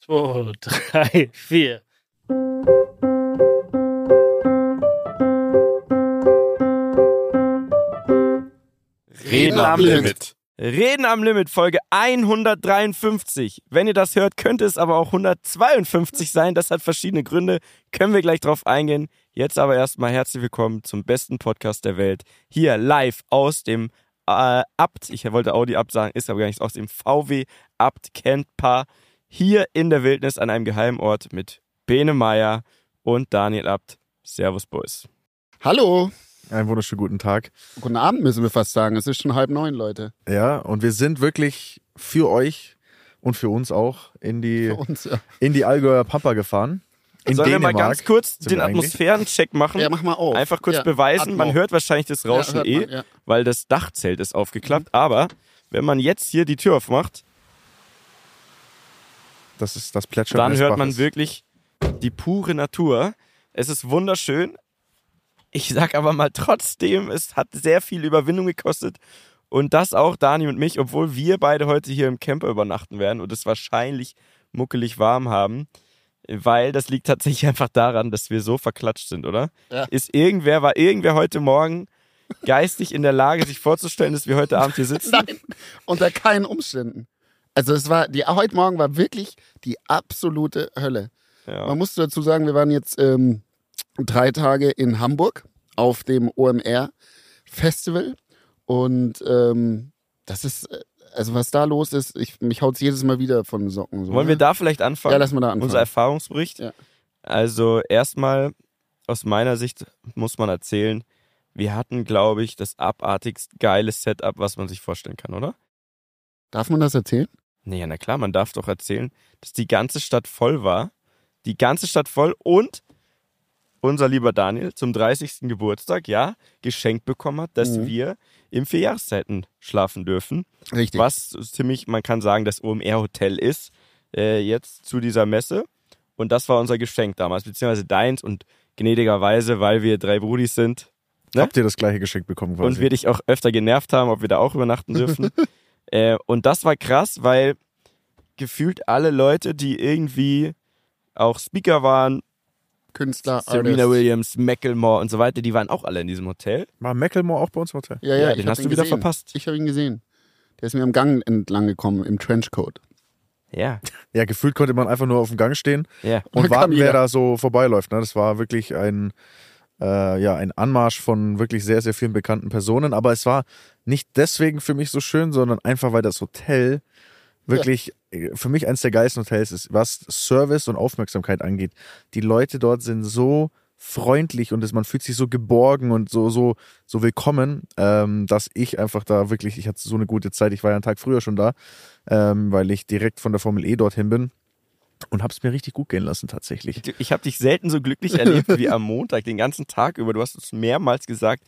zwei, drei, vier. Reden am Limit. Reden am Limit, Folge 153. Wenn ihr das hört, könnte es aber auch 152 sein. Das hat verschiedene Gründe. Können wir gleich drauf eingehen. Jetzt aber erstmal herzlich willkommen zum besten Podcast der Welt. Hier live aus dem äh, Abt. Ich wollte Audi Abt sagen, ist aber gar nicht aus dem VW Abt Kentpaar. Hier in der Wildnis an einem geheimen Ort mit Bene Meyer und Daniel Abt. Servus, Boys. Hallo. Einen wunderschönen guten Tag. Guten Abend müssen wir fast sagen. Es ist schon halb neun, Leute. Ja, und wir sind wirklich für euch und für uns auch in die, uns, ja. in die Allgäuer Pampa gefahren. In Sollen wir mal Dänemark ganz kurz den. Atmosphärencheck machen? Ja, mach mal auf. Einfach kurz Ja, beweisen. Man Atmo. hört wahrscheinlich das Rauschen eh, man, ja. weil das Dachzelt ist aufgeklappt. Aber wenn man jetzt hier die Tür aufmacht, Das ist das Plätschern dann hört man wirklich die pure Natur. Es ist wunderschön. Ich sag aber mal trotzdem, es hat sehr viel Überwindung gekostet. Und das auch Dani und mich, obwohl wir beide heute hier im Camper übernachten werden und es wahrscheinlich muckelig warm haben. Weil das liegt tatsächlich einfach daran, dass wir so verklatscht sind, oder? Ja. Ist irgendwer, war irgendwer heute Morgen geistig in der Lage, sich vorzustellen, dass wir heute Abend hier sitzen? Nein, unter keinen Umständen. Also es war, die heute Morgen war wirklich die absolute Hölle. Ja. Man muss dazu sagen, wir waren jetzt ähm, drei Tage in Hamburg auf dem OMR Festival und ähm, das ist, äh, also was da los ist, ich, mich haut's jedes Mal wieder von den Socken. So, Wollen wir ne? da vielleicht anfangen? Ja, lass mal da anfangen. Unser Erfahrungsbericht. Ja. Also erstmal aus meiner Sicht muss man erzählen, wir hatten, glaube ich, das abartigst geile Setup, was man sich vorstellen kann, oder? Darf man das erzählen? Nee, ja, na klar, man darf doch erzählen, dass die ganze Stadt voll war. Die ganze Stadt voll und unser lieber Daniel zum 30. Geburtstag, ja, geschenkt bekommen hat, dass Mhm. wir im Vierjahreszeiten schlafen dürfen. Richtig. Was ziemlich, man kann sagen, das OMR-Hotel ist, äh, jetzt zu dieser Messe. Und das war unser Geschenk damals, beziehungsweise deins und gnädigerweise, weil wir drei Brudis sind ne? Habt ihr das gleiche Geschenk bekommen quasi? und wir dich auch öfter genervt haben, ob wir da auch übernachten dürfen. äh, und das war krass, weil gefühlt alle Leute, die irgendwie auch Speaker waren, Künstler, Serena Artist. Williams, Macklemore und so weiter, die waren auch alle in diesem Hotel. War Macklemore auch bei uns im Hotel? Ja, ja, Ja, ich den hast ihn du wieder gesehen. verpasst. Ich habe ihn gesehen. Der ist mir am Gang entlang gekommen, im Trenchcoat. Ja, Ja, gefühlt konnte man einfach nur auf dem Gang stehen ja. und warten, wer da so vorbeiläuft. Ne? Das war wirklich ein, äh, ja, ein Anmarsch von wirklich sehr, sehr vielen bekannten Personen. Aber es war nicht deswegen für mich so schön, sondern einfach, weil das Hotel wirklich äh, für mich eines der geilsten Hotels ist, was Service und Aufmerksamkeit angeht. Die Leute dort sind so freundlich und man fühlt sich so geborgen und so so so willkommen, ähm, dass ich einfach da wirklich, ich hatte so eine gute Zeit. Ich war ja einen Tag früher schon da, ähm, weil ich direkt von der Formel E dorthin bin und habe es mir richtig gut gehen lassen tatsächlich. Ich habe dich selten so glücklich erlebt wie am Montag, den ganzen Tag über. Du hast uns mehrmals gesagt,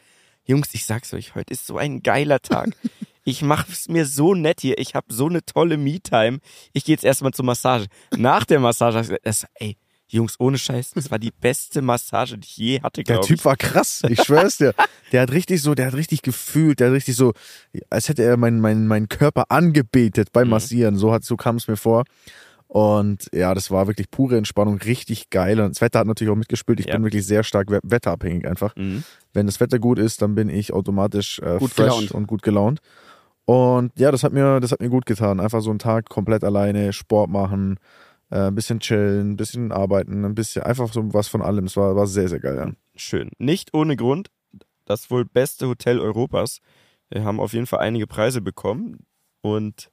Jungs, ich sag's euch, heute ist so ein geiler Tag. Ich mache es mir so nett hier. Ich habe so eine tolle Me-Time. Ich gehe jetzt erstmal zur Massage. Nach der Massage hab ich gesagt, das, ey, Jungs, ohne Scheiß, das war die beste Massage, die ich je hatte, Der Typ ich. war krass, ich schwör's dir. Der hat richtig so, der hat richtig gefühlt, der hat richtig so, als hätte er meinen meinen meinen Körper angebetet beim Mhm. Massieren. So hat so kam es mir vor. Und ja, das war wirklich pure Entspannung, richtig geil. Und das Wetter hat natürlich auch mitgespielt. Ich Ja. bin wirklich sehr stark we- wetterabhängig einfach. Mhm. Wenn das Wetter gut ist, dann bin ich automatisch äh, Gut fresh gelaunt. und gut gelaunt. Und ja, das hat mir, das hat mir gut getan. Einfach so einen Tag komplett alleine, Sport machen, äh, ein bisschen chillen, ein bisschen arbeiten, ein bisschen, einfach so was von allem. Es war, war sehr, sehr geil. Ja. Schön. Nicht ohne Grund, das wohl beste Hotel Europas. Wir haben auf jeden Fall einige Preise bekommen und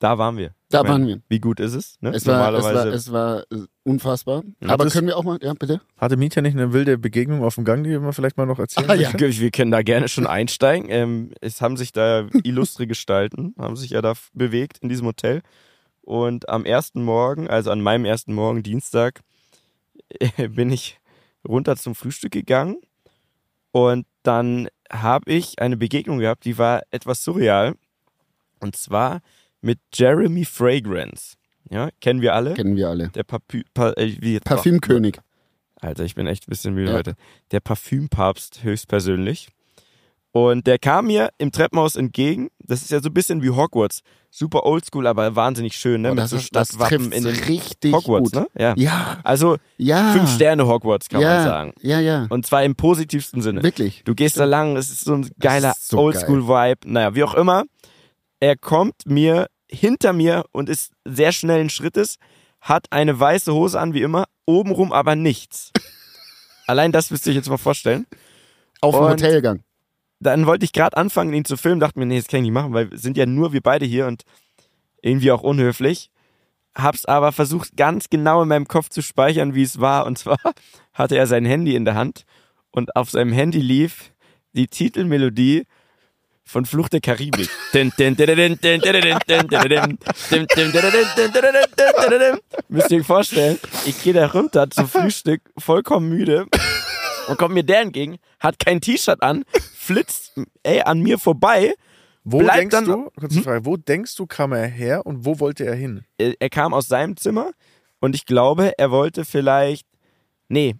da waren wir. Da Ich meine, waren wir. Wie gut ist es? Ne? Es war, es war, Normalerweise. es war äh, unfassbar. Hat Aber es- können wir auch mal, ja, bitte? Hatte Mietja nicht eine wilde Begegnung auf dem Gang, die wir vielleicht mal noch erzählen Ah, ja. Wir können da gerne schon einsteigen. Ähm, es haben sich da illustre Gestalten, haben sich ja da bewegt in diesem Hotel. Und am ersten Morgen, also an meinem ersten Morgen, Dienstag, äh, bin ich runter zum Frühstück gegangen. Und dann habe ich eine Begegnung gehabt, die war etwas surreal. Und zwar mit Jeremy Fragrance. Ja, kennen wir alle. Kennen wir alle. Der Papü pa äh, Parfümkönig. Alter, ich bin echt ein bisschen müde Ja. heute. Der Parfümpapst höchstpersönlich. Und der kam mir im Treppenhaus entgegen. Das ist ja so ein bisschen wie Hogwarts. Super oldschool, aber wahnsinnig schön, ne? Oh, Mit das so Stadtwappen in den richtig Hogwarts, gut. ne? Ja. Ja, Also ja. fünf Sterne Hogwarts, kann ja, man sagen. Ja, ja. Und zwar im positivsten Sinne. Wirklich. Du gehst da lang, es ist so ein geiler so Oldschool-Vibe. Naja, wie auch immer. Er kommt mir hinter mir und ist sehr schnellen Schrittes, hat eine weiße Hose an, wie immer, obenrum aber nichts. Allein das müsst ihr euch jetzt mal vorstellen. Auf dem Hotelgang. Dann wollte ich gerade anfangen, ihn zu filmen, dachte mir, nee, das kann ich nicht machen, weil es sind ja nur wir beide hier und irgendwie auch unhöflich. Hab's aber versucht, ganz genau in meinem Kopf zu speichern, wie es war. Und zwar hatte er sein Handy in der Hand und auf seinem Handy lief die Titelmelodie von Flucht der Karibik. Müsst ihr euch vorstellen, ich gehe da runter zum Frühstück, vollkommen müde. Und kommt mir der entgegen, hat kein T-Shirt an, flitzt ey, an mir vorbei. Wo denkst dann, du, kurze hm? Wo denkst du, kam er her und wo wollte er hin? Er kam aus seinem Zimmer und ich glaube, er wollte vielleicht. Nee,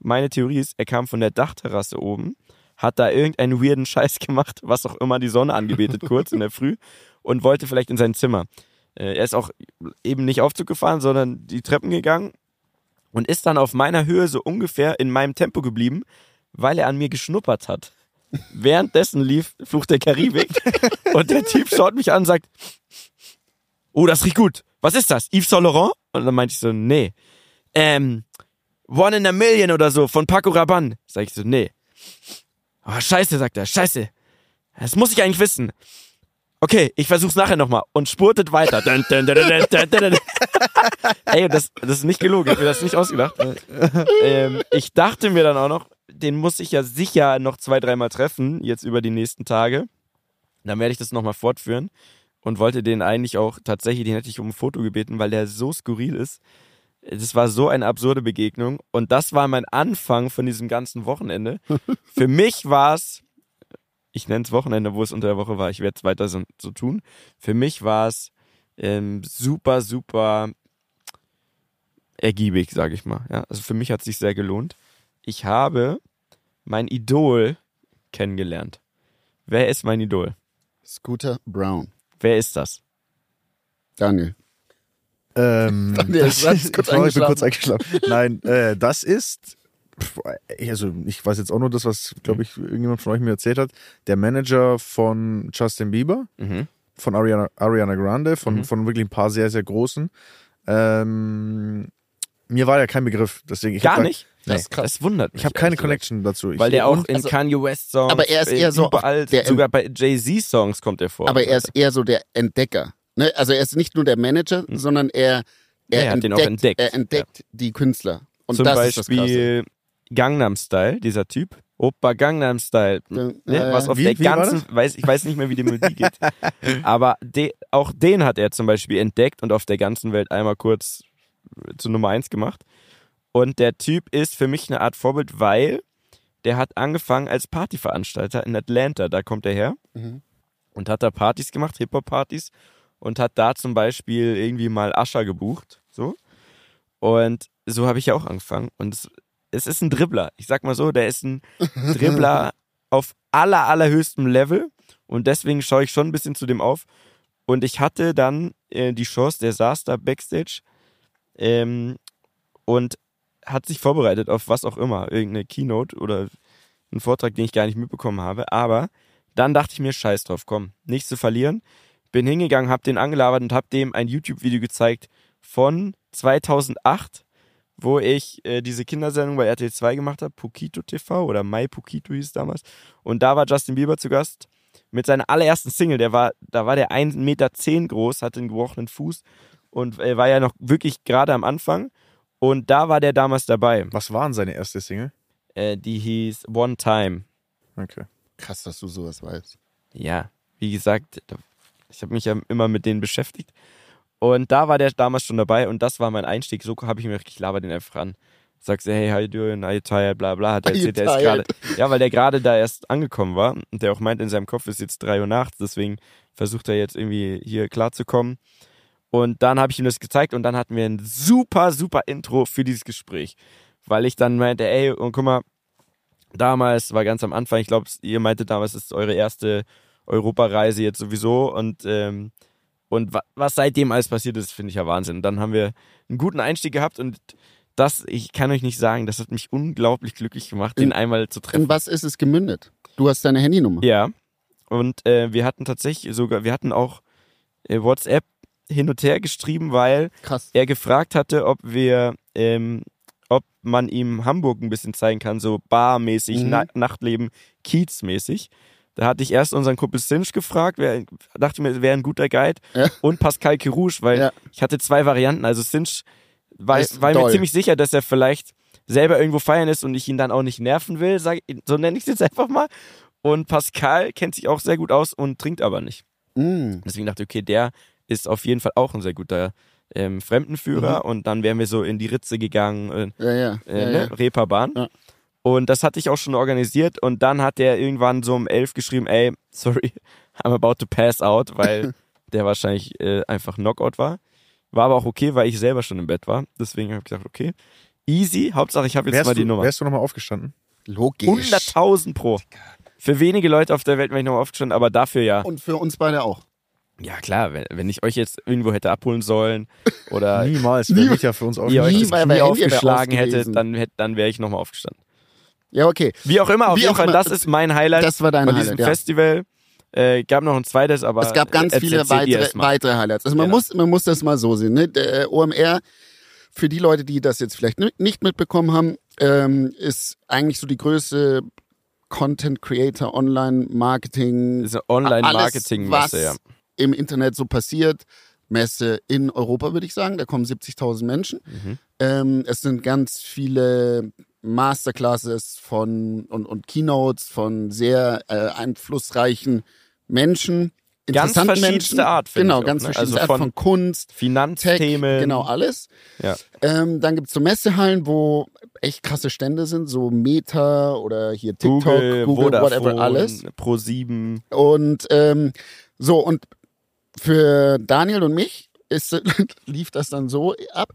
meine Theorie ist, er kam von der Dachterrasse oben hat da irgendeinen weirden Scheiß gemacht, was auch immer die Sonne angebetet, kurz in der Früh, und wollte vielleicht in sein Zimmer. Äh, Er ist auch eben nicht Aufzug gefahren, sondern die Treppen gegangen und ist dann auf meiner Höhe so ungefähr in meinem Tempo geblieben, weil er an mir geschnuppert hat. Währenddessen lief Fluch der Karibik und der Typ schaut mich an und sagt, oh, das riecht gut. Was ist das? Yves Saint Laurent? Und dann meinte ich so, nee. Ähm, One in a Million oder so von Paco Rabanne. Sag ich so, nee. Oh, scheiße, sagt er, scheiße. Das muss ich eigentlich wissen. Okay, ich versuch's nachher nochmal und spurtet weiter. Ey, das, das ist nicht gelogen, ich hab mir das nicht ausgedacht. ähm, ich dachte mir dann auch noch, den muss ich ja sicher noch zwei, dreimal treffen, jetzt über die nächsten Tage. Dann werde ich das nochmal fortführen und wollte den eigentlich auch tatsächlich, den hätte ich um ein Foto gebeten, weil der so skurril ist. Das war so eine absurde Begegnung und das war mein Anfang von diesem ganzen Wochenende. Für mich war es, ich nenne es Wochenende, wo es unter der Woche war, ich werde es weiter so, so tun. Für mich war es ähm, super, super ergiebig, sage ich mal. Ja, also für mich hat es sich sehr gelohnt. Ich habe mein Idol kennengelernt. Wer ist mein Idol? Scooter Brown. Wer ist das? Daniel. Ähm, das, hast kurz ich, bin kurz eingeschlafen. Nein, äh, das ist, also ich weiß jetzt auch nur das, was, glaube ich, irgendjemand von euch mir erzählt hat. Der Manager von Justin Bieber, Mhm. von Ariana, Ariana Grande, von, Mhm. von wirklich ein paar sehr, sehr großen. Ähm, mir war ja kein Begriff, deswegen ich Gar nicht? Das ist krass. Das wundert mich. Ich habe keine. Connection dazu. Ich, Weil der auch in also- Kanye West Songs, Aber er ist äh, eher so überall, der- sogar bei Jay-Z Songs kommt er vor. Aber er ist eher so der Entdecker. Ne? Also er ist nicht nur der Manager, sondern er, er. Er hat den entdeckt, auch entdeckt. er entdeckt die Künstler. Und Zum das ist das Krasse. Beispiel Gangnam Style, dieser Typ. Opa Gangnam Style. Ne, Äh, was auf wie- der wie ganzen, weiß, ich weiß nicht mehr, wie die Melodie geht. Aber de, auch den hat er zum Beispiel entdeckt und auf der ganzen Welt einmal kurz zu Nummer eins gemacht. Und der Typ ist für mich eine Art Vorbild, weil der hat angefangen als Partyveranstalter in Atlanta, da kommt er her. Mhm. Und hat da Partys gemacht, Hip-Hop-Partys. Und hat da zum Beispiel irgendwie mal Ascher gebucht. So. Und so habe ich ja auch angefangen. Und es, es ist ein Dribbler. Ich sag mal so, der ist ein Dribbler auf aller, allerhöchstem Level. Und deswegen schaue ich schon ein bisschen zu dem auf. Und ich hatte dann äh, die Chance, der saß da backstage ähm, und hat sich vorbereitet auf was auch immer. Irgendeine Keynote oder einen Vortrag, den ich gar nicht mitbekommen habe. Aber dann dachte ich mir, scheiß drauf, komm, nichts zu verlieren. Bin hingegangen, hab den angelabert und hab dem ein YouTube-Video gezeigt von 2008, wo ich äh, diese Kindersendung bei RTL 2 gemacht habe, Pukito TV oder My Pukito hieß es damals. Und da war Justin Bieber zu Gast mit seiner allerersten Single. Der war, da war der 1,10 Meter groß, hatte einen gebrochenen Fuß und äh, war ja noch wirklich gerade am Anfang. Und da war der damals dabei. was war denn seine erste Single? Äh, die hieß One Time. Okay. Krass, dass du sowas weißt. Ja, wie gesagt, ich habe mich ja immer mit denen beschäftigt. Und da war der damals schon dabei und das war mein Einstieg. So habe ich mir gedacht, ich laber den einfach an. Sagst du, hey, how you doing? Are you tired? Bla bla. Hat er erzählt, der ist gerade. Ja, weil der gerade da erst angekommen war und der auch meint, in seinem Kopf ist jetzt drei Uhr nachts, deswegen versucht er jetzt irgendwie hier klarzukommen. Und dann habe ich ihm das gezeigt und dann hatten wir ein super, super Intro für dieses Gespräch. Weil ich dann meinte, ey, und guck mal, damals, war ganz am Anfang, ich glaube, ihr meinte damals, ist eure erste Europareise jetzt sowieso und ähm, und wa was seitdem alles passiert ist, finde ich ja Wahnsinn. Dann haben wir einen guten Einstieg gehabt und das, ich kann euch nicht sagen, das hat mich unglaublich glücklich gemacht, den In- einmal zu treffen. In was ist es gemündet? Du hast deine Handynummer. Ja. Und äh, wir hatten tatsächlich sogar, wir hatten auch äh, WhatsApp hin und her geschrieben, weil Krass. er gefragt hatte, ob wir, ähm, ob man ihm Hamburg ein bisschen zeigen kann, so barmäßig, Mhm. Na Nachtleben, Kiezmäßig. Da hatte ich erst unseren Kumpel Sinch gefragt, wer, dachte mir, wäre ein guter Guide, Ja. und Pascal Kirouche, weil Ja. ich hatte zwei Varianten. Also Sinch war, Ist war mir ziemlich sicher, dass er vielleicht selber irgendwo feiern ist und ich ihn dann auch nicht nerven will, sag, so nenne ich es jetzt einfach mal. Und Pascal kennt sich auch sehr gut aus und trinkt aber nicht. Mm. Deswegen dachte ich, okay, der ist auf jeden Fall auch ein sehr guter ähm, Fremdenführer und dann wären wir so in die Ritze gegangen, Ja, ja. äh, Mhm. ja, ne? Reeperbahn. Und das hatte ich auch schon organisiert und dann hat der irgendwann so um elf geschrieben, ey, sorry, I'm about to pass out, weil der wahrscheinlich äh, einfach Knockout war. War aber auch okay, weil ich selber schon im Bett war. Deswegen habe ich gesagt, okay, easy, Hauptsache ich habe jetzt Wärst mal die du, Nummer. wärst du nochmal aufgestanden? Logisch. 100.000 pro. Für wenige Leute auf der Welt wäre ich nochmal aufgestanden, aber dafür ja. Und für uns beide auch. Ja klar, wenn, wenn ich euch jetzt irgendwo hätte abholen sollen oder Niemals. Wäre mich ja für uns auch ihr euch Nie das Knie aufgeschlagen hättet, gewesen. dann, hätt- dann wäre ich nochmal aufgestanden. Ja, okay. Wie auch immer, auf Wie jeden Fall, immer, das ist mein Highlight Das war dein von Highlight, diesem ja. Festival. Äh, gab noch ein zweites, aber Es gab ganz viele weitere, weitere Highlights. Also man Genau. muss, man muss das mal so sehen. Ne? Der äh, OMR, für die Leute, die das jetzt vielleicht ni- nicht mitbekommen haben, ähm, ist eigentlich so die größte Content Creator, Online Marketing, eine Online-Marketing-Messe, alles, ja. was im Internet so passiert. Messe in Europa, würde ich sagen. Da kommen 70.000 Menschen. Mhm. Ähm, es sind ganz viele Masterclasses von und, und Keynotes von sehr äh, einflussreichen Menschen. Ganz verschiedenste Menschen. Art, Genau, ich auch, ganz ne? verschiedenste Also Art von von Kunst, Tech, Finanzthemen. genau alles. Ja. Ähm, dann gibt's so Messehallen, wo echt krasse Stände sind, so Meta oder hier TikTok, Google, Google, Vodafone, whatever, alles. Pro7. Und ähm, so, und für Daniel und mich ist, lief das dann so ab.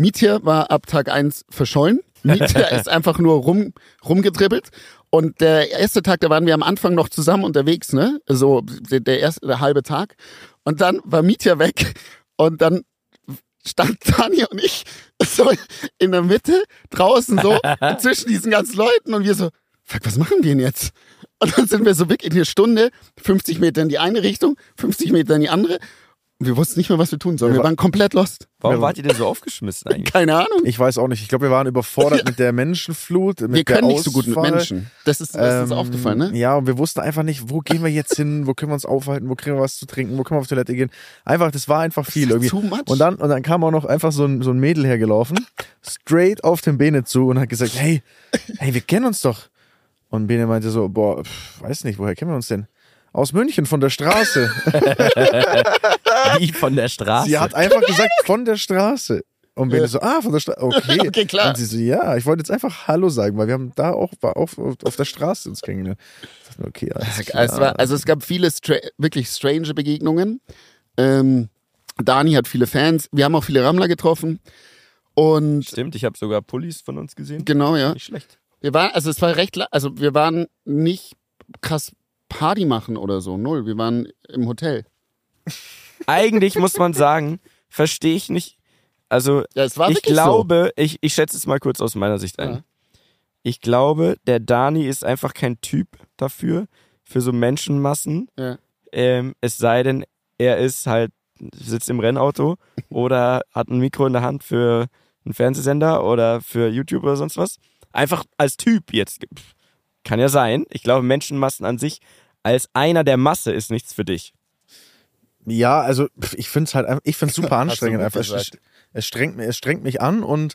Mietja war ab Tag eins verschollen. Mietja ist einfach nur rum, rumgedribbelt. Und der erste Tag, da waren wir am Anfang noch zusammen unterwegs, ne? So der, der erste, der halbe Tag. Und dann war Mietja weg. Und dann stand Daniel und ich so in der Mitte, draußen so, zwischen diesen ganzen Leuten. Und wir so, fuck, was machen wir denn jetzt? Und dann sind wir so wirklich eine Stunde, 50 Meter in die eine Richtung, 50 Meter in die andere. Wir wussten nicht mehr, was wir tun sollen. Wir waren komplett lost. Warum wart ihr denn so aufgeschmissen eigentlich? Keine Ahnung. Ich weiß auch nicht. Ich glaube, wir waren überfordert mit der Menschenflut. Mit Wir können der nicht so gut mit. Menschen. Das ist, das ist Ähm, aufgefallen, ne? Ja, und wir wussten einfach nicht, wo gehen wir jetzt hin, wo können wir uns aufhalten, wo kriegen wir was zu trinken, wo können wir auf Toilette gehen. Einfach, das war einfach viel ist irgendwie. too much. Und dann, und dann kam auch noch einfach so ein, so ein Mädel hergelaufen, straight auf den Bene zu und hat gesagt, hey, hey, wir kennen uns doch. Und Bene meinte so, boah, pff, weiß nicht, woher kennen wir uns denn? Aus München, von der Straße. Wie von der Straße. Sie hat einfach gesagt, von der Straße. Und Bene so, ah, von der Straße, okay. Okay, klar. Und sie so, ja, ich wollte jetzt einfach Hallo sagen, weil wir haben da auch, war auch auf, auf der Straße uns kennengelernt. Ich dachte mir, okay, alles klar. Es war, also es gab viele stra wirklich strange Begegnungen. Ähm, Dani hat viele Fans. Wir haben auch viele Rammler getroffen. Und Stimmt, ich habe sogar Pullis von uns gesehen. genau, ja. Nicht schlecht. Wir waren, also es war recht, also wir waren nicht krass Party machen oder so. Null. Wir waren im Hotel. Eigentlich muss man sagen, verstehe ich nicht. Also Ja, ich glaube, ich, ich schätze es mal kurz aus meiner Sicht ein. Ja. Ich glaube, der Dani ist einfach kein Typ dafür, für so Menschenmassen. so. Ja. Ähm, es sei denn, er ist halt, sitzt im Rennauto oder hat ein Mikro in der Hand für einen Fernsehsender oder für YouTube oder sonst was. Einfach als Typ jetzt. Kann ja sein. Ich glaube, Menschenmassen an sich als einer der Masse ist nichts für dich. Ja, also ich finde es halt, einfach- ich finde es super anstrengend. Einfach. Es, es, strengt, mich- es strengt mich an und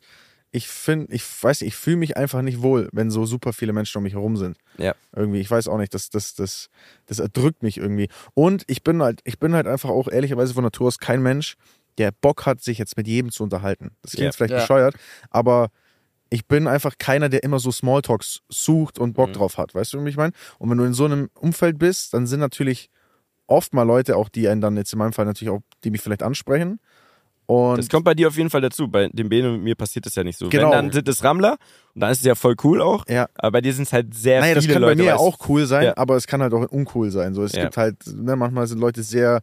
ich finde, ich weiß nicht, ich fühle mich einfach nicht wohl, wenn so super viele Menschen um mich herum sind. Ja. Irgendwie, ich weiß auch nicht, das, das, das, das erdrückt mich irgendwie. Und ich bin halt, ich bin halt einfach auch ehrlicherweise von Natur aus kein Mensch, der Bock hat, sich jetzt mit jedem zu unterhalten. Das klingt Ja. vielleicht Ja. bescheuert, aber ich bin einfach keiner, der immer so Smalltalks sucht und Bock Mhm. drauf hat. Weißt du, wie ich meine? Und wenn du in so einem Umfeld bist, dann sind natürlich oft mal Leute auch, die einen dann jetzt in meinem Fall natürlich auch, die mich vielleicht ansprechen. Und Das kommt bei dir auf jeden Fall dazu. Bei dem Bene und mir passiert das ja nicht so. Genau. Wenn, dann sind es Rammler und dann ist es ja voll cool auch. Ja. Aber bei dir sind es halt sehr naja, das viele kann Leute. bei mir ja auch cool sein, Ja. aber es kann halt auch uncool sein. So, es Ja. gibt halt, ne, manchmal sind Leute sehr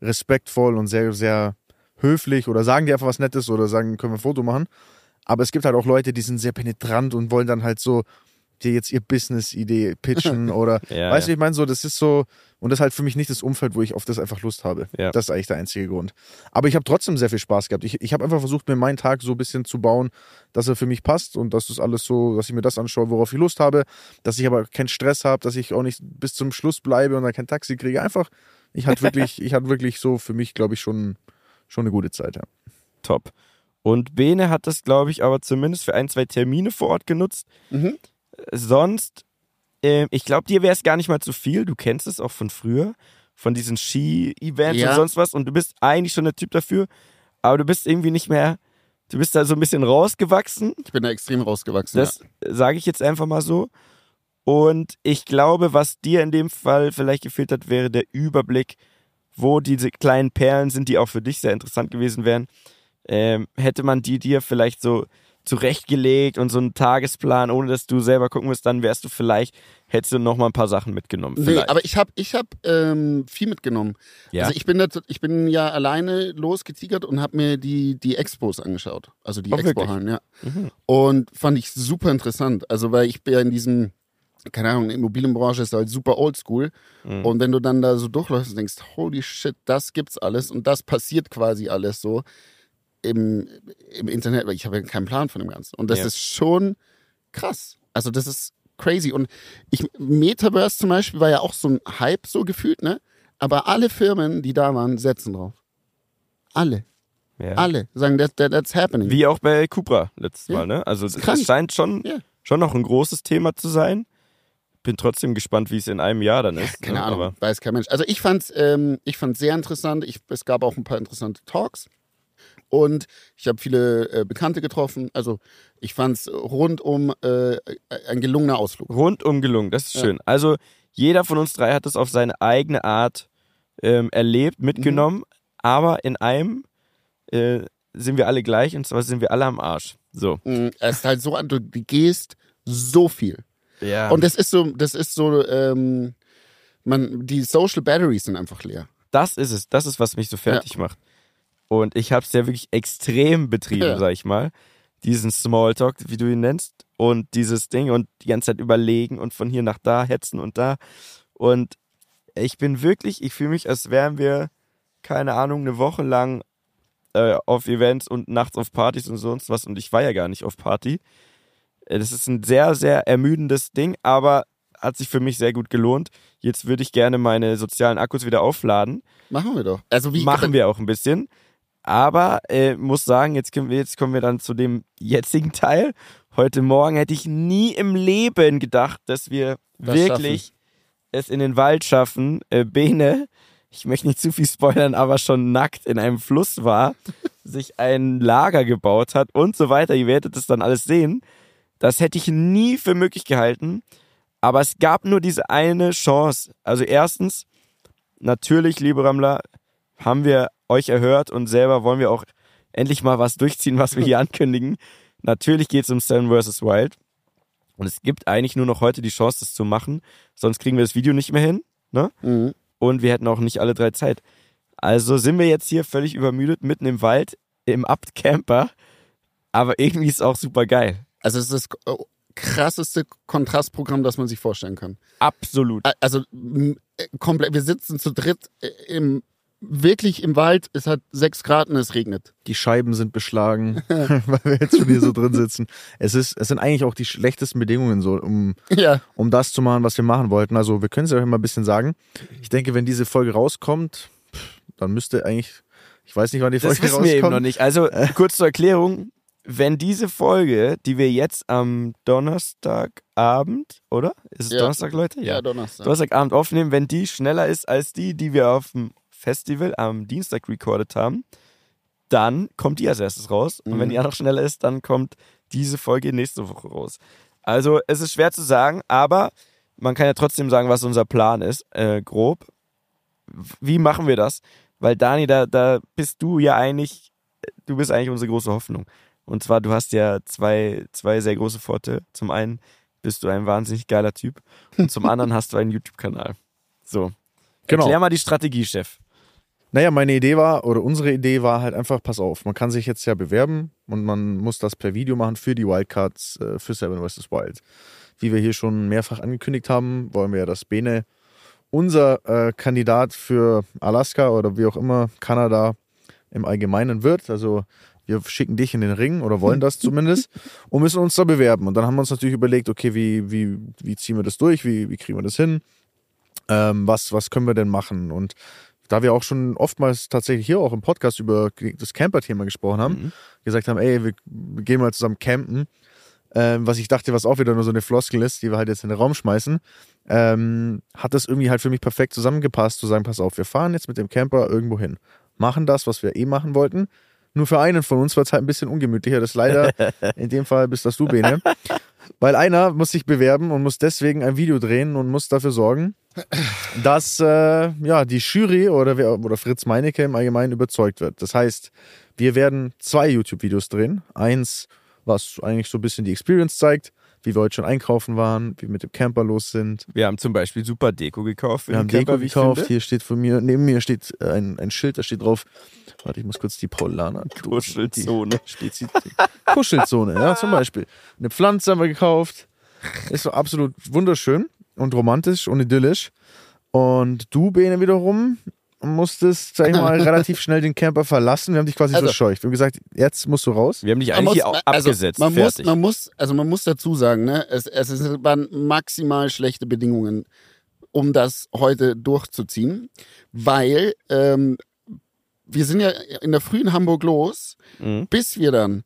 respektvoll und sehr, sehr höflich oder sagen dir einfach was Nettes oder sagen, können wir ein Foto machen. Aber es gibt halt auch Leute, die sind sehr penetrant und wollen dann halt so dir jetzt ihr Business-Idee pitchen oder Ja, weißt du, ja. ich meine so, das ist so und das ist halt für mich nicht das Umfeld, wo ich auf das einfach Lust habe. Ja. Das ist eigentlich der einzige Grund. Aber ich habe trotzdem sehr viel Spaß gehabt. Ich, ich habe einfach versucht, mir meinen Tag so ein bisschen zu bauen, dass er für mich passt und dass das alles so, dass ich mir das anschaue, worauf ich Lust habe, dass ich aber keinen Stress habe, dass ich auch nicht bis zum Schluss bleibe und dann kein Taxi kriege. Einfach, ich hatte wirklich, ich hatte wirklich so für mich, glaube ich, schon, schon eine gute Zeit. Ja. Top. Und Bene hat das, glaube ich, aber zumindest für ein, zwei Termine vor Ort genutzt. Mhm. Sonst, ähm, ich glaube, dir wäre es gar nicht mal zu viel. Du kennst es auch von früher, von diesen Ski-Events Ja. und sonst was. Und du bist eigentlich schon der Typ dafür. Aber du bist irgendwie nicht mehr, du bist da so ein bisschen rausgewachsen. Ich bin da extrem rausgewachsen. Das sage ich jetzt einfach mal so. Und ich glaube, was dir in dem Fall vielleicht gefehlt hat, wäre der Überblick, wo diese kleinen Perlen sind, die auch für dich sehr interessant gewesen wären. Ähm, hätte man die dir vielleicht so zurechtgelegt und so einen Tagesplan, ohne dass du selber gucken musst, dann wärst du vielleicht, hättest du noch mal ein paar Sachen mitgenommen. Nee, aber ich habe ich hab, ähm, viel mitgenommen. Ja? Also ich bin, da, ich bin ja alleine losgetigert und habe mir die, die Expos angeschaut. Also die Oh? Expo-Hallen, ja. Mhm. Und fand ich super interessant. Also weil ich bin ja in diesem, keine Ahnung, Immobilienbranche ist halt super oldschool. Mhm. Und wenn du dann da so durchläufst und denkst, holy shit, das gibt's alles und das passiert quasi alles so im, im Internet, weil ich habe ja keinen Plan von dem Ganzen. Und das Ja. ist schon krass. Also das ist crazy. Und ich, Metaverse zum Beispiel war ja auch so ein Hype so gefühlt, ne? Aber alle Firmen, die da waren, setzen drauf. Alle. ja. Alle sagen, that, that, that's happening. Wie auch bei Cupra letztes Ja. Mal, ne? Also krank. scheint schon, Ja. schon noch ein großes Thema zu sein. Bin trotzdem gespannt, wie es in einem Jahr dann ist. Keine ne? Ahnung, Aber weiß kein Mensch. Also ich fand's, ähm, ich fand's sehr interessant. Ich, es gab auch ein paar interessante Talks. Und ich habe viele äh, Bekannte getroffen. Also ich fand's rundum äh, ein gelungener Ausflug. rundum gelungen, das ist Ja. schön. Also jeder von uns drei hat es auf seine eigene Art ähm, erlebt, mitgenommen, Mhm. aber in einem äh, sind wir alle gleich und zwar sind wir alle am Arsch. So. Mm, Es ist halt so an, du gehst so viel. Ja. Und das ist so, das ist so, ähm, man, die Social Batteries sind einfach leer. das ist es, das ist, was mich so fertig macht. Und ich habe es ja wirklich extrem betrieben, Ja. sag ich mal. Diesen Smalltalk, wie du ihn nennst, und dieses Ding und die ganze Zeit überlegen und von hier nach da hetzen und da. Und ich bin wirklich, ich fühle mich, als wären wir, keine Ahnung, eine Woche lang äh, auf Events und nachts auf Partys und sonst was. Und ich war ja gar nicht auf Party. Äh, Das ist ein sehr, sehr ermüdendes Ding, aber hat sich für mich sehr gut gelohnt. Jetzt würde ich gerne meine sozialen Akkus wieder aufladen. Machen wir doch. Also wie Machen wir auch ein bisschen. Aber äh, muss sagen, jetzt, können wir, jetzt kommen wir dann zu dem jetzigen Teil. Heute Morgen hätte ich nie im Leben gedacht, dass wir Das wirklich es in den Wald schaffen. Äh, Bene, ich möchte nicht zu viel spoilern, aber schon nackt in einem Fluss war, sich ein Lager gebaut hat und so weiter. Ihr werdet es dann alles sehen. Das hätte ich nie für möglich gehalten. Aber es gab nur diese eine Chance. Also erstens, natürlich, liebe Rammler, haben wir euch erhört und selber wollen wir auch endlich mal was durchziehen, was wir hier ankündigen. Natürlich geht es um Seven vs. Wild. Und es gibt eigentlich nur noch heute die Chance, das zu machen. Sonst kriegen wir das Video nicht mehr hin. Ne? Mhm. Und wir hätten auch nicht alle drei Zeit. Also sind wir jetzt hier völlig übermüdet, mitten im Wald, im Abt-Camper. Aber irgendwie ist es auch super geil. Also es ist das krasseste Kontrastprogramm, das man sich vorstellen kann. Absolut. Also äh, komplett, wir sitzen zu dritt äh, im wirklich im Wald, es hat sechs Grad und es regnet. Die Scheiben sind beschlagen, weil wir jetzt schon hier so drin sitzen. Es ist, es sind eigentlich auch die schlechtesten Bedingungen so, um, Ja. um das zu machen, was wir machen wollten. Also wir können es euch mal ein bisschen sagen. Ich denke, wenn diese Folge rauskommt, dann müsste eigentlich, ich weiß nicht, wann die Das Folge wissen wir eben noch rauskommt. nicht. Also kurz zur Erklärung. Wenn diese Folge, die wir jetzt am Donnerstagabend, oder? Ist es Ja. Donnerstag, Leute? Ja, Donnerstag. Donnerstagabend aufnehmen, wenn die schneller ist als die, die wir auf dem Festival am Dienstag recorded haben, dann kommt die als erstes raus. Und wenn Mhm. die auch noch schneller ist, dann kommt diese Folge nächste Woche raus. Also es ist schwer zu sagen, aber man kann ja trotzdem sagen, was unser Plan ist, äh, grob. Wie machen wir das? Weil Dani, da, da bist du ja eigentlich du bist eigentlich unsere große Hoffnung. Und zwar, du hast ja zwei, zwei sehr große Vorteile. Zum einen bist du ein wahnsinnig geiler Typ und zum anderen hast du einen YouTube-Kanal. So. Genau. Erklär mal die Strategie, Chef. Naja, meine Idee war, oder unsere Idee war halt einfach, pass auf, man kann sich jetzt ja bewerben und man muss das per Video machen für die Wildcards äh, für Seven vs. Wild. Wie wir hier schon mehrfach angekündigt haben, wollen wir ja, dass Bene unser äh, Kandidat für Alaska oder wie auch immer Kanada im Allgemeinen wird. Also wir schicken dich in den Ring oder wollen das zumindest und müssen uns da bewerben. Und dann haben wir uns natürlich überlegt, okay, wie, wie, wie ziehen wir das durch, wie, wie kriegen wir das hin, ähm, was, was können wir denn machen? Und da wir auch schon oftmals tatsächlich hier auch im Podcast über das Camper-Thema gesprochen haben, Mhm. gesagt haben, ey, wir gehen mal zusammen campen, ähm, was ich dachte, was auch wieder nur so eine Floskel ist, die wir halt jetzt in den Raum schmeißen, ähm, hat das irgendwie halt für mich perfekt zusammengepasst, zu sagen, pass auf, wir fahren jetzt mit dem Camper irgendwo hin, machen das, was wir eh machen wollten. Nur für einen von uns war es halt ein bisschen ungemütlicher. Das leider in dem Fall bist das du, Bene. Weil einer muss sich bewerben und muss deswegen ein Video drehen und muss dafür sorgen, dass äh, ja, die Jury oder, wer, oder Fritz Meinecke im Allgemeinen überzeugt wird. Das heißt, wir werden zwei YouTube-Videos drehen. Eins, was eigentlich so ein bisschen die Experience zeigt, wie wir heute schon einkaufen waren, wie wir mit dem Camper los sind. Wir haben zum Beispiel super Deko gekauft. Wir haben Camper, Deko gekauft. Hier steht von mir, neben mir steht ein, ein Schild, da steht drauf, warte, ich muss kurz die Paulaner. Kuschelzone. Spezi Kuschelzone, ja, zum Beispiel. Eine Pflanze haben wir gekauft. Ist so absolut wunderschön und romantisch und idyllisch. Und du, Bene, wiederum musstest, sag ich mal, relativ schnell den Camper verlassen. Wir haben dich quasi Also- verscheucht. Wir haben gesagt, jetzt musst du raus. Wir haben dich Man eigentlich muss- also, abgesetzt. Man muss, man muss, also man muss dazu sagen, ne, es, es ist- waren maximal schlechte Bedingungen, um das heute durchzuziehen, weil ähm, wir sind ja in der frühen Hamburg los, Mhm. bis wir dann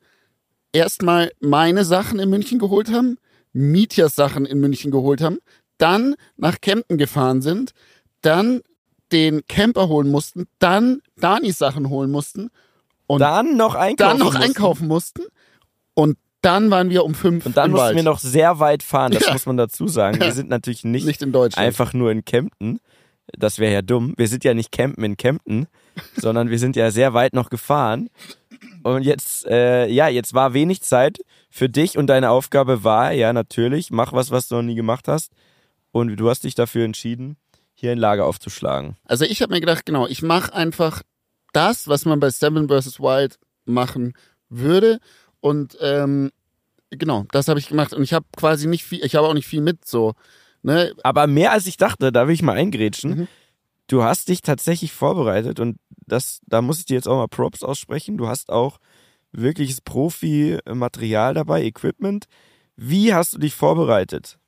erstmal meine Sachen in München geholt haben, Mietjas Sachen in München geholt haben, dann nach Kempten gefahren sind, dann den Camper holen mussten, dann Danis Sachen holen mussten und dann noch einkaufen. dann noch mussten. einkaufen mussten und dann waren wir um fünf Und dann mussten Wald. wir noch sehr weit fahren, das Ja. muss man dazu sagen. Wir sind natürlich nicht, nicht in Deutschland. einfach nur in Kempten. Das wäre ja dumm. Wir sind ja nicht campen in Kempten, sondern wir sind ja sehr weit noch gefahren. Und jetzt, äh, ja, jetzt war wenig Zeit für dich und deine Aufgabe war, ja, natürlich, mach was, was du noch nie gemacht hast. Und du hast dich dafür entschieden, hier ein Lager aufzuschlagen. Also ich habe mir gedacht, genau, ich mache einfach das, was man bei Seven vs. Wild machen würde. Und ähm, genau, das habe ich gemacht. Und ich habe quasi nicht viel, ich habe auch nicht viel mit so. Ne? Aber mehr als ich dachte, da will ich mal eingrätschen. Mhm. Du hast dich tatsächlich vorbereitet und das, da muss ich dir jetzt auch mal Props aussprechen. Du hast auch wirkliches Profi-Material dabei, Equipment. Wie hast du dich vorbereitet?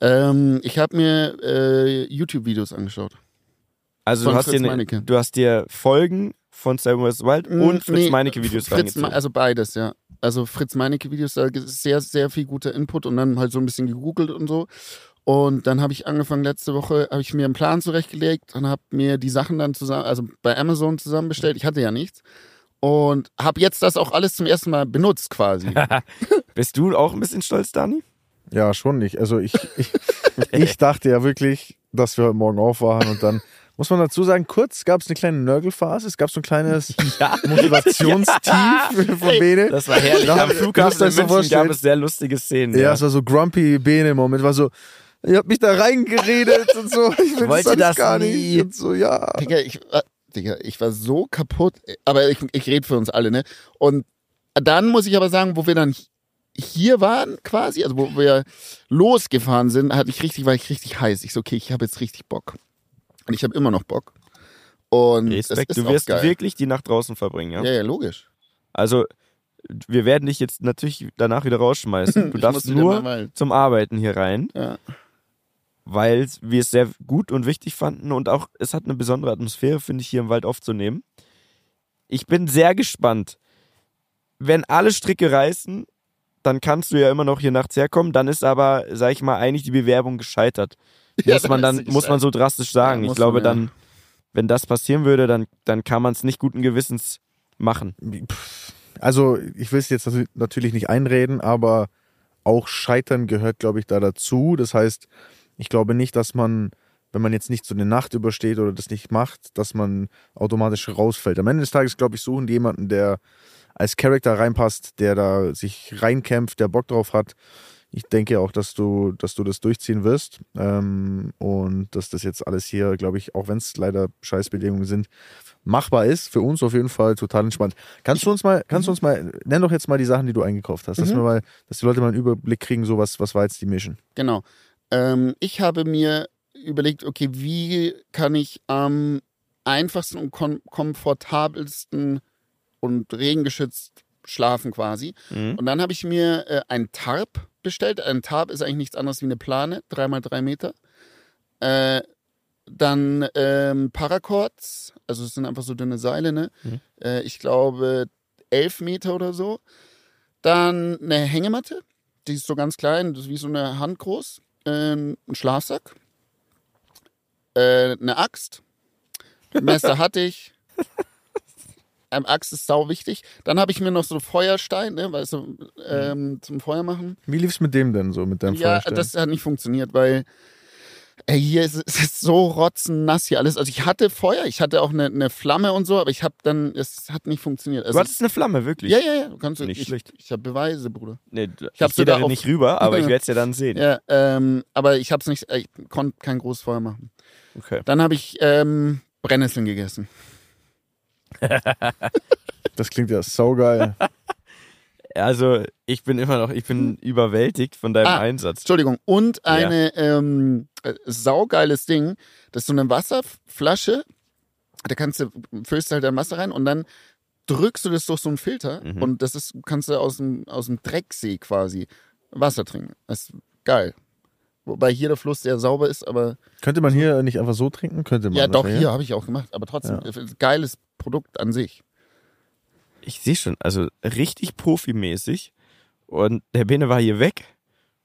Ähm, ich habe mir äh, YouTube-Videos angeschaut. Also du hast, dir ne, du hast dir Folgen von Seven West Wild und Fritz Nee, Meinecke Videos Fritz, Also beides, ja. Also Fritz Meinecke Videos, da ist sehr, sehr viel guter Input und dann halt so ein bisschen gegoogelt und so. Und dann habe ich angefangen, letzte Woche habe ich mir einen Plan zurechtgelegt und habe mir die Sachen dann zusammen, also bei Amazon zusammenbestellt. Ich hatte ja nichts. Und habe jetzt das auch alles zum ersten Mal benutzt quasi. Bist du auch ein bisschen stolz, Dani? Ja, schon nicht. Also ich, ich, ich dachte ja wirklich, dass wir heute Morgen aufwachen und dann muss man dazu sagen, kurz gab es eine kleine Nörgelphase, es gab so ein kleines Ja. Motivationstief von Bene. Das war herrlich. Da Am Flughafen in München gab es sehr lustige Szenen. Ja, Ja, es war so grumpy Bene-Moment, war so, ihr habt mich da reingeredet und so, ich will Wollte das, das gar nie. nicht und so, ja. Digga, ich, äh, Digga, ich war so kaputt. Aber ich, ich rede für uns alle, ne? Und dann muss ich aber sagen, wo wir dann hier waren quasi, also wo wir losgefahren sind, hatte ich richtig, war ich richtig heiß. Ich so, okay, ich habe jetzt richtig Bock. Und ich habe immer noch Bock. Und Respekt, du wirst wirklich die Nacht draußen verbringen, ja? Ja, ja, logisch. Also, wir werden dich jetzt natürlich danach wieder rausschmeißen. Du darfst nur zum Arbeiten hier rein, Ja. weil wir es sehr gut und wichtig fanden und auch es hat eine besondere Atmosphäre, finde ich, hier im Wald aufzunehmen. Ich bin sehr gespannt. Wenn alle Stricke reißen, dann kannst du ja immer noch hier nachts herkommen. Dann ist aber, sag ich mal, eigentlich die Bewerbung gescheitert. Ja, muss man dann muss man so drastisch sagen. Ja, ich glaube man, ja. dann, wenn das passieren würde, dann, dann kann man es nicht guten Gewissens machen. Also, ich will es jetzt natürlich nicht einreden, aber auch Scheitern gehört, glaube ich, da dazu. Das heißt, ich glaube nicht, dass man wenn man jetzt nicht so eine Nacht übersteht oder das nicht macht, dass man automatisch rausfällt. Am Ende des Tages, glaube ich, suchen die jemanden, der als Charakter reinpasst, der da sich reinkämpft, der Bock drauf hat. Ich denke auch, dass du, dass du das durchziehen wirst ähm, und dass das jetzt alles hier, glaube ich, auch wenn es leider Scheißbedingungen sind, machbar ist. Für uns auf jeden Fall total entspannt. Kannst du uns mal, kannst du uns mal, nenn doch jetzt mal die Sachen, die du eingekauft hast, dass Mhm. wir mal, dass die Leute mal einen Überblick kriegen, so was, was war jetzt die Mission. Genau. Ähm, ich habe mir überlegt, okay, wie kann ich am einfachsten und kom komfortabelsten und regengeschützt schlafen quasi. Mhm. Und dann habe ich mir äh, ein Tarp bestellt. Ein Tarp ist eigentlich nichts anderes wie eine Plane, drei mal drei Meter. Äh, dann ähm, Paracords, also es sind einfach so dünne Seile, ne? Mhm. Äh, ich glaube elf Meter oder so. Dann eine Hängematte, die ist so ganz klein, das ist wie so eine Hand groß. Ähm, ein Schlafsack. Äh, eine Axt. Messer hatte ich. Ein Axt ist sau wichtig. Dann habe ich mir noch so Feuerstein, ne, weißt du, ähm, zum Feuer machen. Wie lief's mit dem denn so, mit deinem Ja, Feuerstein? das hat nicht funktioniert, weil ey, hier ist es ist so rotzennass hier alles. Also ich hatte Feuer, ich hatte auch eine, eine Flamme und so, aber ich habe dann, es hat nicht funktioniert. Also Du hattest eine Flamme, wirklich. ja, ja, ja, du kannst Nicht ich, schlecht. Ich habe Beweise, Bruder. Nee, Ich ich ich sogar da auf- nicht rüber, aber ich werde es ja dann sehen. Ja, ähm, aber ich habe es nicht, ich konnte kein großes Feuer machen. Okay. Dann habe ich ähm, Brennnesseln gegessen. Das klingt ja saugeil. Also, ich bin immer noch, ich bin überwältigt von deinem Ah. Einsatz. Entschuldigung. Und eine ähm, äh, saugeiles Ding. Das ist so eine Wasserflasche. Da kannst du, füllst du halt dein Wasser rein und dann drückst du das durch so einen Filter Mhm. und das ist, kannst du aus dem, aus dem Drecksee quasi Wasser trinken. Das ist geil. Wobei hier der Fluss sehr sauber ist, aber Könnte man hier nicht einfach so trinken? Könnte man. ja, doch, hier habe ich auch gemacht. Aber trotzdem, Ja. geiles Produkt an sich. Ich sehe schon, also richtig profimäßig. Und der Bene war hier weg.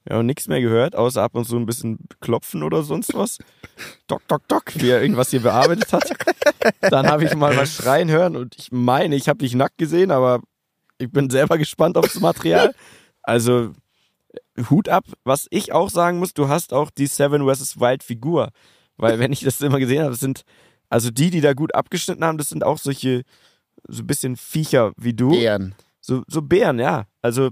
Wir haben nichts mehr gehört, außer ab und zu ein bisschen klopfen oder sonst was. Dock, dock, dock, wie er irgendwas hier bearbeitet hat. Dann habe ich mal was schreien hören und ich meine, ich habe dich nackt gesehen, aber ich bin selber gespannt aufs Material. Also Hut ab. Was ich auch sagen muss, du hast auch die Seven vs. Wild Figur. Weil wenn ich das immer gesehen habe, das sind, also die, die da gut abgeschnitten haben, das sind auch solche, so ein bisschen Viecher wie du. Bären. So, so Bären, ja. Also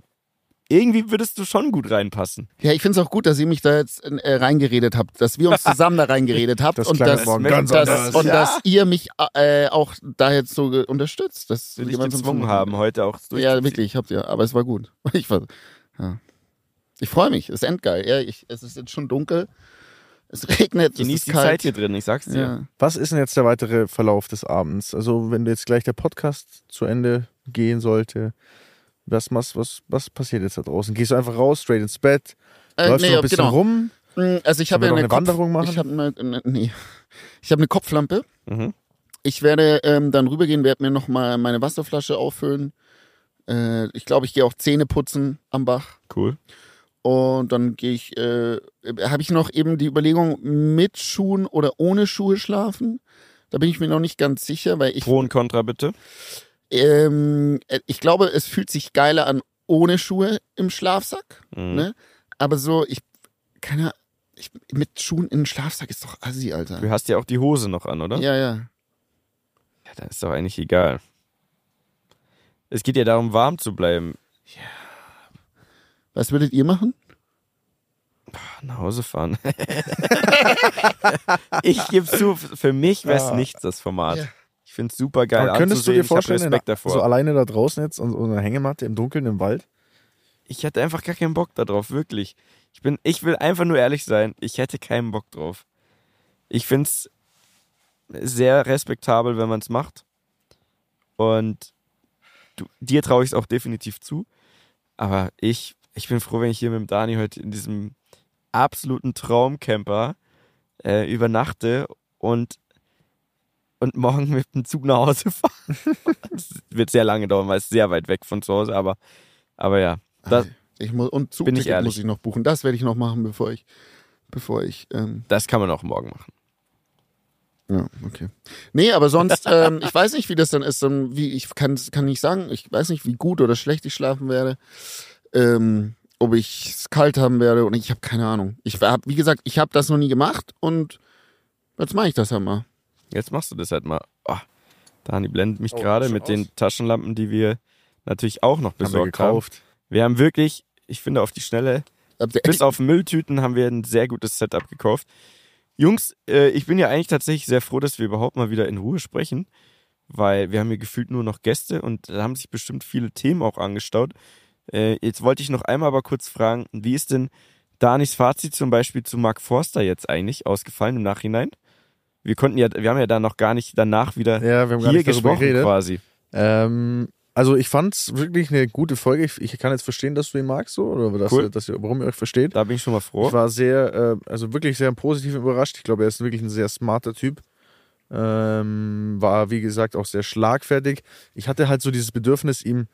irgendwie würdest du schon gut reinpassen. Ja, ich finde es auch gut, dass ihr mich da jetzt äh, reingeredet habt, dass wir uns zusammen da reingeredet habt Das und, dass, morgen das- dass, und Ja. dass ihr mich äh, auch da jetzt so unterstützt. Das Will ich gezwungen haben, heute auch Ja, durchzuziehen. wirklich, habt ihr. Aber es war gut. Ich, war, ja. Ich freue mich, es ist endgeil. Ja, ich, es ist jetzt schon dunkel. Es regnet, es Genieß ist die kalt. Zeit hier drin, ich sag's dir. Ja. Was ist denn jetzt der weitere Verlauf des Abends? Also, wenn jetzt gleich der Podcast zu Ende gehen sollte, was, was, was, was passiert jetzt da draußen? Gehst du einfach raus, straight ins Bett? Äh, Läufst nee, du ein bisschen genau. rum? Mm, Also ich habe ja eine, eine Kopf, Wanderung machen? Ich habe eine, nee. ich habe eine Kopflampe. Mhm. Ich werde ähm, dann rübergehen, werde mir nochmal meine Wasserflasche auffüllen. Äh, ich glaube, ich gehe auch Zähne putzen am Bach. Cool. Und dann gehe ich, äh, habe ich noch eben die Überlegung, mit Schuhen oder ohne Schuhe schlafen. Da bin ich mir noch nicht ganz sicher, weil ich, Pro und Contra bitte. ähm, äh, ich glaube, es fühlt sich geiler an ohne Schuhe im Schlafsack. Mhm. Ne? Aber so, ich, keine ich, mit Schuhen in den Schlafsack ist doch assi, Alter. Du hast ja auch die Hose noch an, oder? Ja, ja. Ja, dann ist doch eigentlich egal. Es geht ja darum, warm zu bleiben. Was würdet ihr machen? Nach Hause fahren. ich gebe zu, für mich wäre es Ja. nichts, das Format. Ja. Ich finde es super geil Aber könntest du anzusehen. dir ich habe vorstellen, Respekt davor. so alleine da draußen jetzt und so eine Hängematte im Dunkeln im Wald? ich hätte einfach gar keinen Bock darauf, wirklich. Ich bin, ich will einfach nur ehrlich sein. Ich hätte keinen Bock drauf. Ich finde es sehr respektabel, wenn man es macht. Und du, dir traue ich es auch definitiv zu. Aber ich, ich bin froh, wenn ich hier mit dem Dani heute in diesem absoluten Traumcamper äh, übernachte und, und morgen mit dem Zug nach Hause fahre. das wird sehr lange dauern, weil es sehr weit weg von zu Hause, aber, aber ja. Das, Ich muss, und Bin ich Zugticket ehrlich. muss ich noch buchen. Das werde ich noch machen, bevor ich, bevor ich, ähm, das kann man auch morgen machen. ja, okay. Nee, aber sonst, ähm, ich weiß nicht, wie das dann ist, ähm, wie, ich kann, kann nicht sagen, ich weiß nicht, wie gut oder schlecht ich schlafen werde, ähm, ob ich es kalt haben werde und ich habe keine Ahnung. Ich hab, wie gesagt, ich habe das noch nie gemacht und Jetzt mache ich das halt mal. Jetzt machst du das halt mal. Oh, Dani blendet mich Oh, gerade mit aus? den Taschenlampen, die wir natürlich auch noch Haben wir besorgt haben. gekauft. Wir haben wirklich, ich finde auf die Schnelle, bis auf Mülltüten haben wir ein sehr gutes Setup gekauft. Jungs, äh, ich bin ja eigentlich tatsächlich sehr froh, dass wir überhaupt mal wieder in Ruhe sprechen, weil wir haben hier gefühlt nur noch Gäste und da haben sich bestimmt viele Themen auch angestaut. Äh, jetzt wollte ich noch einmal aber kurz fragen, wie ist denn Danis Fazit zum Beispiel zu Mark Forster jetzt eigentlich ausgefallen im Nachhinein? Wir konnten ja, wir haben ja da noch gar nicht danach wieder Ja, wir haben gar hier gesprochen quasi. Ähm, also ich fand's wirklich eine gute Folge. Ich, ich kann jetzt verstehen, dass du ihn magst, so, oder dass, Cool. dass ihr, warum ihr euch versteht. Da bin ich schon mal froh. Ich war sehr, äh, also wirklich sehr positiv überrascht. Ich glaube, er ist wirklich ein sehr smarter Typ. Ähm, war, wie gesagt, auch sehr schlagfertig. Ich hatte halt so dieses Bedürfnis, ihm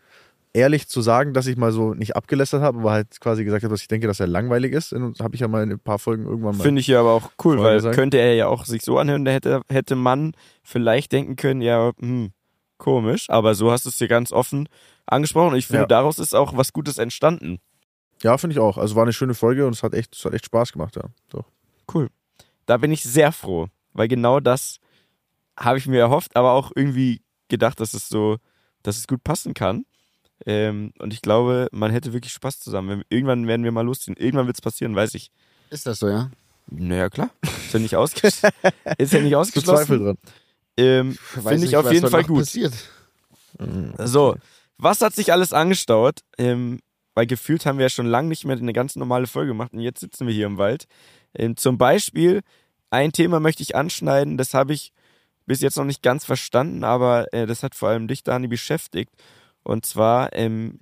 ehrlich zu sagen, dass ich mal so nicht abgelästert habe, aber halt quasi gesagt habe, dass ich denke, dass er langweilig ist. Habe ich ja mal in ein paar Folgen irgendwann mal. Finde ich ja aber auch cool, weil gesagt. könnte er ja auch sich so anhören, da hätte, hätte man vielleicht denken können, ja, hm, komisch, aber so hast du es dir ganz offen angesprochen und ich finde, Ja. daraus ist auch was Gutes entstanden. Ja, finde ich auch. Also war eine schöne Folge und es hat echt, es hat echt Spaß gemacht, ja. Doch. Da bin ich sehr froh, weil genau das habe ich mir erhofft, aber auch irgendwie gedacht, dass es so, dass es gut passen kann. Ähm, und ich glaube, man hätte wirklich Spaß zusammen. Irgendwann werden wir mal losziehen. Irgendwann wird es passieren, weiß ich. Ist das so, ja? Naja, klar. Ist ja nicht, ausges ist ja nicht Zu Zweifel ausgeschlossen. dran. Ähm, Finde ich auf jeden Fall gut. Passiert. So, was hat sich alles angestaut? Ähm, weil gefühlt haben wir ja schon lange nicht mehr eine ganz normale Folge gemacht und jetzt sitzen wir hier im Wald. Ähm, zum Beispiel, ein Thema möchte ich anschneiden, das habe ich bis jetzt noch nicht ganz verstanden, aber äh, das hat vor allem dich, Dani, beschäftigt. Und zwar ähm,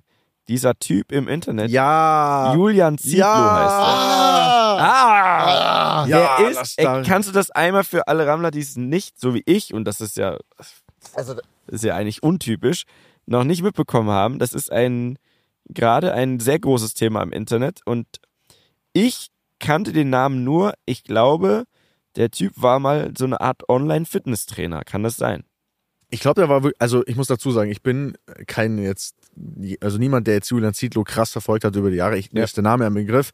dieser Typ im Internet, Ja. Julian Zietlow Ja. heißt er. Ah! Ah! Ja, der ist, ey, kannst du das einmal für alle Rammler, die es nicht, so wie ich, und das ist ja Also, ist ja eigentlich untypisch, noch nicht mitbekommen haben, das ist ein gerade ein sehr großes Thema im Internet und ich kannte den Namen nur, ich glaube, der Typ war mal so eine Art Online-Fitness-Trainer, kann das sein? Ich glaube, der war wirklich, also ich muss dazu sagen, ich bin kein jetzt, also niemand, der jetzt Julian Zietlow krass verfolgt hat über die Jahre. Ich, Ja. ist der Name am Begriff,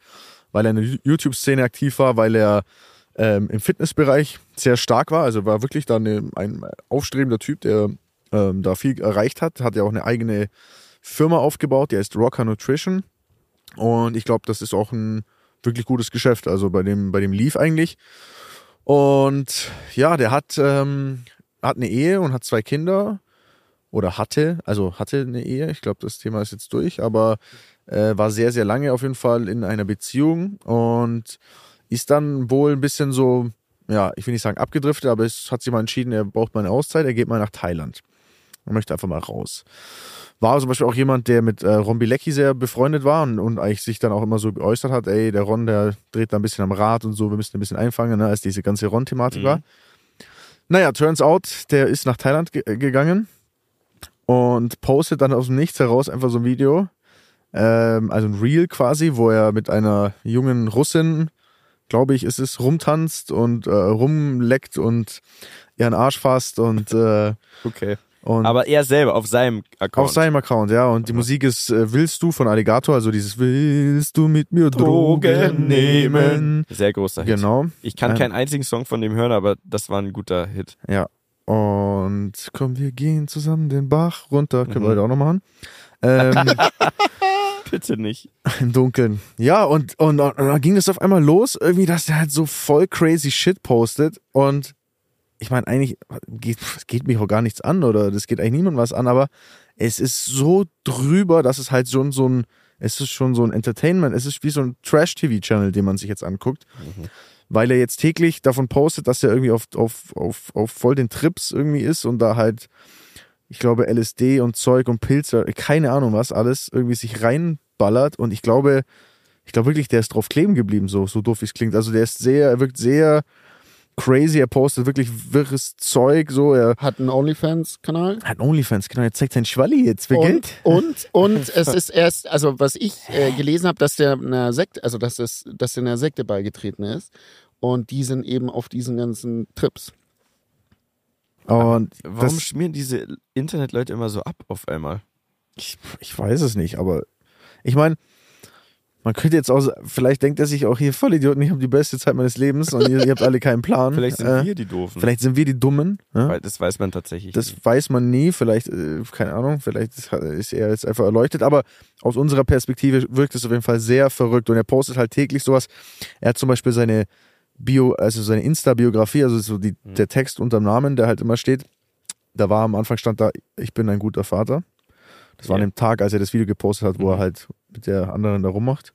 weil er in der YouTube-Szene aktiv war, weil er ähm, im Fitnessbereich sehr stark war. Also war wirklich dann eine, ein aufstrebender Typ, der ähm, da viel erreicht hat. Hat ja auch eine eigene Firma aufgebaut, die heißt Rocker Nutrition. Und ich glaube, das ist auch ein wirklich gutes Geschäft. Also bei dem, bei dem lief eigentlich. Und ja, der hat, ähm, hat eine Ehe und hat zwei Kinder. Oder hatte, also hatte eine Ehe. Ich glaube, das Thema ist jetzt durch, aber äh, war sehr, sehr lange auf jeden Fall in einer Beziehung und ist dann wohl ein bisschen so, ja, ich will nicht sagen abgedriftet, aber es hat sich mal entschieden, er braucht mal eine Auszeit, er geht mal nach Thailand. Er möchte einfach mal raus. War zum Beispiel auch jemand, der mit äh, Ron Bilecki sehr befreundet war und, und eigentlich sich dann auch immer so geäußert hat, ey, der Ron, der dreht da ein bisschen am Rad und so, wir müssen ein bisschen einfangen, ne, als diese ganze Ron-Thematik Mhm. war. Naja, turns out, der ist nach Thailand ge gegangen und postet dann aus dem Nichts heraus einfach so ein Video, ähm, also ein Reel quasi, wo er mit einer jungen Russin, glaube ich, ist es, rumtanzt und äh, rumleckt und ihren Arsch fasst und, äh, Okay. Und Aber er selber auf seinem Account. auf seinem Account, ja. Und die Musik ist äh, Willst du von Alligator, also dieses Willst du mit mir Drogen nehmen? Sehr großer Hit. Genau, Ich kann Ähm. keinen einzigen Song von dem hören, aber das war ein guter Hit. ja. Und komm, wir gehen zusammen den Bach runter. Können Mhm. wir heute auch noch machen. Ähm, Bitte nicht. Im Dunkeln. Ja, und, und, und dann ging das auf einmal los, irgendwie, dass der halt so voll crazy Shit postet. Und ich meine, eigentlich geht, es geht mich auch gar nichts an oder das geht eigentlich niemandem was an, aber es ist so drüber, dass es halt schon so ein, es ist schon so ein Entertainment, es ist wie so ein Trash-TV-Channel, den man sich jetzt anguckt. Weil er jetzt täglich davon postet, dass er irgendwie auf, auf, auf, auf voll den Trips irgendwie ist und da halt, ich glaube, LSD und Zeug und Pilze, keine Ahnung was, alles irgendwie sich reinballert und ich glaube, ich glaube wirklich, der ist drauf kleben geblieben, so, so doof wie es klingt. Also der ist sehr, er wirkt sehr crazy, er postet wirklich wirres Zeug, so, er Hat einen OnlyFans-Kanal. hat einen Onlyfans, genau, er zeigt sein Schwalli jetzt für Und, Geld. und, und es ist erst, also was ich äh, gelesen habe, dass der einer Sekte, also dass, es, dass der einer Sekte beigetreten ist. Und die sind eben auf diesen ganzen Trips. Und Warum das, schmieren diese Internetleute immer so ab auf einmal? ich, ich weiß es nicht, aber ich meine, Man könnte jetzt auch, vielleicht denkt er sich auch hier, Vollidioten, ich habe die beste Zeit meines Lebens und ihr, ihr habt alle keinen Plan. Vielleicht sind Äh, wir die Doofen. Vielleicht sind wir die Dummen. Ja? Weil das weiß man tatsächlich. Das nicht. weiß man nie, vielleicht, äh, keine Ahnung, vielleicht ist, ist er jetzt einfach erleuchtet, aber aus unserer Perspektive wirkt es auf jeden Fall sehr verrückt und er postet halt täglich sowas. Er hat zum Beispiel seine Bio, also seine Insta-Biografie, also so die, Mhm. der Text unterm Namen, der halt immer steht. Da war am Anfang stand da, ich bin ein guter Vater. Das war Ja. an dem Tag, als er das Video gepostet hat, wo er Mhm. halt mit der anderen da rummacht.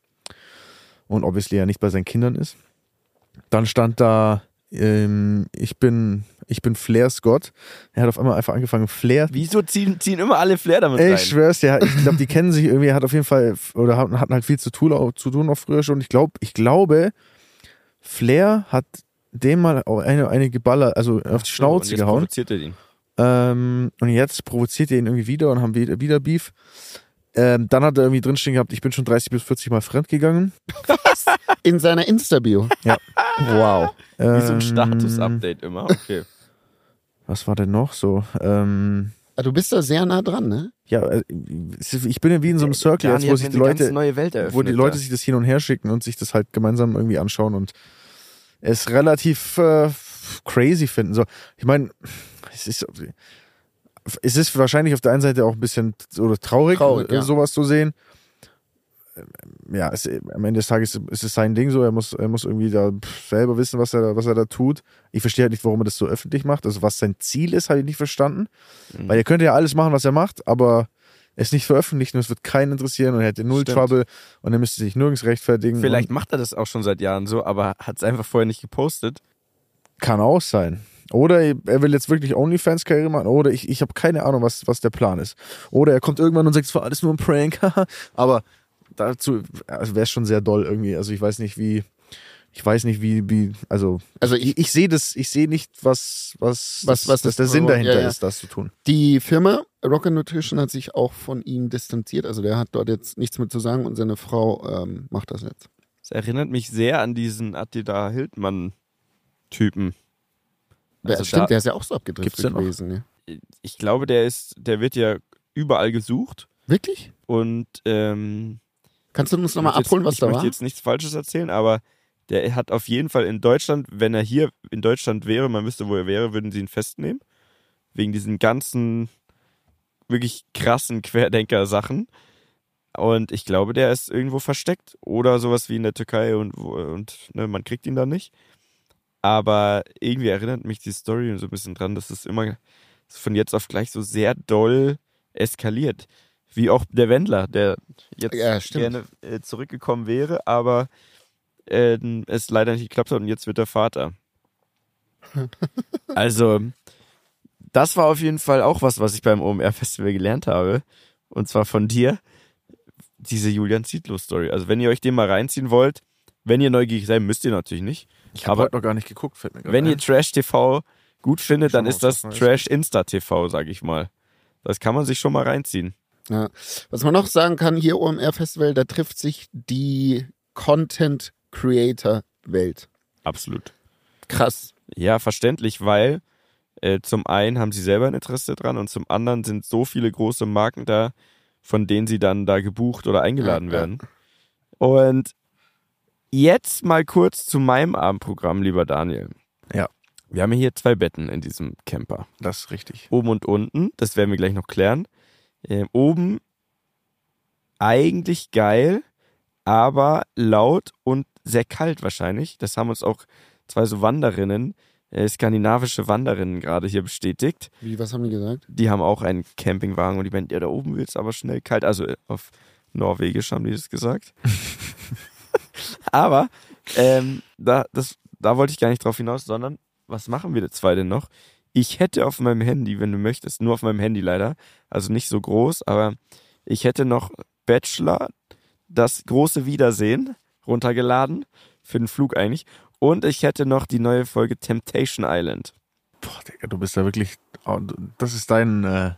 Und obviously ja nicht bei seinen Kindern ist. Dann stand da, ähm, ich bin, ich bin Flairs Gott. Er hat auf einmal einfach angefangen, Flair. Wieso ziehen, ziehen immer alle Flair damit rein? ich schwör's dir, ich glaube, die kennen sich irgendwie, er hat auf jeden Fall, oder hatten halt viel zu tun, auch, zu tun auch früher schon. Ich glaube, ich glaube, Flair hat dem mal auch eine, eine Geballer, also auf die So, Schnauze und jetzt gehauen. provoziert er ihn. Ähm, und jetzt provoziert er ihn irgendwie wieder und haben wieder, wieder Beef. Ähm, dann hat er irgendwie drinstehen gehabt, ich bin schon 30 bis 40 Mal fremdgegangen. In seiner Insta-Bio. Ja. Wow. Wie so ein Ähm, Status-Update immer. Okay. Was war denn noch so? Ähm, Ah, Du bist da sehr nah dran, ne? ja, äh, ich bin ja wie in so einem Circle jetzt, wo sich die Leute, neue Welt eröffnet. wo die Leute da. sich das hin und her schicken und sich das halt gemeinsam irgendwie anschauen und es relativ äh, crazy finden. So, ich meine, es ist, es ist wahrscheinlich auf der einen Seite auch ein bisschen oder traurig, Traurig, äh, ja. sowas zu sehen. Ähm, Ja, es, am Ende des Tages ist es sein Ding so. Er muss, er muss irgendwie da selber wissen, was er, was er da tut. Ich verstehe halt nicht, warum er das so öffentlich macht. Also was sein Ziel ist, habe ich nicht verstanden. Mhm. Weil er könnte ja alles machen, was er macht, aber es nicht veröffentlichen und es wird keinen interessieren und er hätte null Stimmt. Trouble und er müsste sich nirgends rechtfertigen. Vielleicht macht er das auch schon seit Jahren so, aber hat es einfach vorher nicht gepostet. Kann auch sein. Oder er will jetzt wirklich OnlyFans-Karriere machen, oder ich, ich habe keine Ahnung, was, was der Plan ist. Oder er kommt irgendwann und sagt, es war alles nur ein Prank. aber dazu also wäre es schon sehr doll irgendwie. Also ich weiß nicht, wie. Ich weiß nicht, wie, wie, also, Also ich, ich sehe das, ich sehe nicht, was, was, Was- was das, der Sinn ja, dahinter ja. ist, das zu tun. Die Firma Rocket Nutrition hat sich auch von ihm distanziert. Also der hat dort jetzt nichts mit zu sagen und seine Frau ähm, macht das jetzt. Es erinnert mich sehr an diesen Attila Hildmann-Typen. Der, Also stimmt, da- der ist ja auch so abgedriftet gewesen. Ne? Ich glaube, der ist, der wird ja überall gesucht Wirklich? und ähm, Kannst du uns nochmal ich möchte abholen, was ich da möchte war? jetzt nichts Falsches erzählen, aber der hat auf jeden Fall in Deutschland, wenn er hier in Deutschland wäre, man wüsste, wo er wäre, würden sie ihn festnehmen. Wegen diesen ganzen wirklich krassen Querdenker-Sachen. Und ich glaube, der ist irgendwo versteckt oder sowas wie in der Türkei und, und ne, man kriegt ihn da nicht. Aber irgendwie erinnert mich die Story so ein bisschen dran, dass es immer von jetzt auf gleich so sehr doll eskaliert. Wie auch der Wendler, der jetzt Ja, gerne äh, zurückgekommen wäre, aber äh, es leider nicht geklappt hat und jetzt wird er Vater. also, das war auf jeden Fall auch was, was ich beim OMR-Festival gelernt habe. Und zwar von dir, diese Julian Zietlow-Story. Also, wenn ihr euch den mal reinziehen wollt, wenn ihr neugierig seid, müsst ihr natürlich nicht. Ich habe heute noch gar nicht geguckt, fällt mir wenn ihr ein. Trash TV gut findet, dann ist das. Trash Insta TV, sag ich mal. Das kann man sich schon mal reinziehen. Ja. Was man noch sagen kann, hier OMR Festival, da trifft sich die Content Creator Welt. Absolut. Krass. Ja, verständlich, weil äh, zum einen haben sie selber ein Interesse dran und zum anderen sind so viele große Marken da, von denen sie dann da gebucht oder eingeladen Ja, ja. werden. Und jetzt mal kurz zu meinem Abendprogramm, lieber Daniel. Ja. Wir haben ja hier zwei Betten in diesem Camper. Das ist richtig. Oben und unten, das werden wir gleich noch klären. Ähm, oben eigentlich geil, aber laut und sehr kalt wahrscheinlich. Das haben uns auch zwei so Wanderinnen, äh, skandinavische Wanderinnen gerade hier bestätigt. Wie, was haben die gesagt? Die haben auch einen Campingwagen und die meinten, ja, da oben wird's aber schnell kalt. Also äh, auf Norwegisch haben die das gesagt. aber ähm, da, das, da wollte ich gar nicht drauf hinaus, sondern was machen wir zwei denn noch? Ich hätte auf meinem Handy, wenn du möchtest, nur auf meinem Handy leider, also nicht so groß, aber ich hätte noch Bachelor, das große Wiedersehen runtergeladen, für den Flug eigentlich. Und ich hätte noch die neue Folge Temptation Island. Boah, Digga, du bist da wirklich. oh, Das ist dein. Äh,